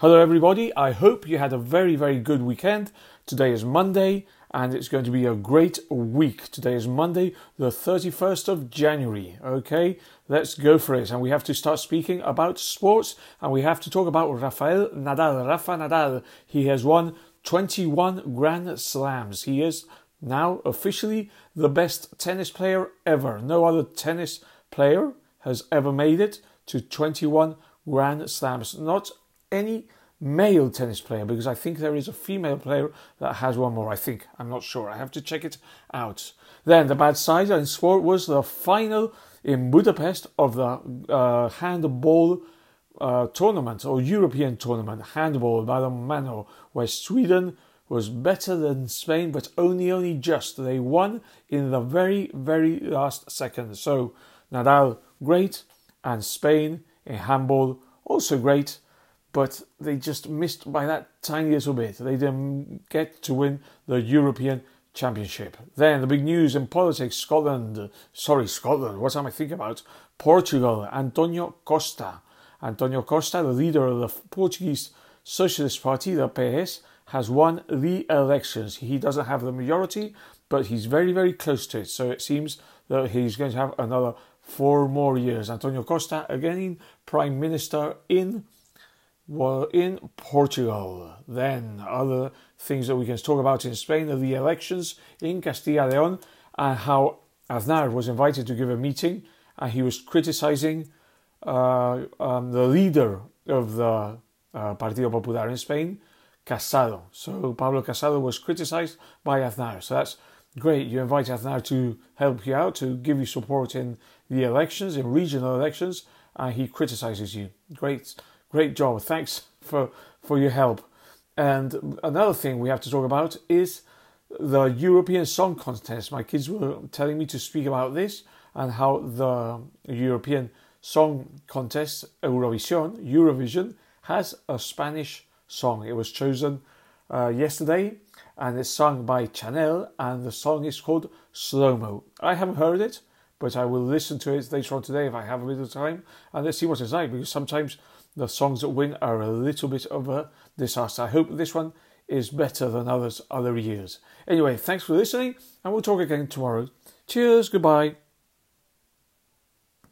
Hello, everybody. I hope you had a very, very good weekend. Today is Monday and it's going to be a great week. Today is Monday, the 31st of January. Okay, let's go for it. And we have to start speaking about sports and we have to talk about Rafael Nadal. Rafa Nadal, he has won 21 Grand Slams. He is now officially the best tennis player ever. No other tennis player has ever made it to 21 Grand Slams. Not any male tennis player because I think there is a female player that has one more. I think. I'm not sure. I have to check it out. Then the bad side in sport was the final in Budapest of the uh, handball uh, tournament or European tournament, handball by the Balonmano, where Sweden was better than Spain, but only only just. They won in the very very last second. So Nadal great and Spain in handball also great but they just missed by that tiny little bit. They didn't get to win the European Championship. Then the big news in politics Scotland, sorry, Scotland, what am I thinking about? Portugal, Antonio Costa. Antonio Costa, the leader of the Portuguese Socialist Party, the PS, has won the elections. He doesn't have the majority, but he's very, very close to it. So it seems that he's going to have another four more years. Antonio Costa, again, Prime Minister in were in Portugal. Then other things that we can talk about in Spain are the elections in Castilla León and how Aznar was invited to give a meeting and he was criticizing uh, um, the leader of the uh, Partido Popular in Spain, Casado. So Pablo Casado was criticized by Aznar. So that's great. You invite Aznar to help you out, to give you support in the elections, in regional elections, and he criticizes you. Great Great job. Thanks for, for your help. And another thing we have to talk about is the European Song Contest. My kids were telling me to speak about this and how the European Song Contest, Eurovision, Eurovision, has a Spanish song. It was chosen uh, yesterday and it's sung by Chanel and the song is called SloMo. I haven't heard it, but I will listen to it later on today if I have a bit of time and let's see what it's like because sometimes the songs that win are a little bit of a disaster. I hope this one is better than others other years. Anyway, thanks for listening, and we'll talk again tomorrow. Cheers, goodbye.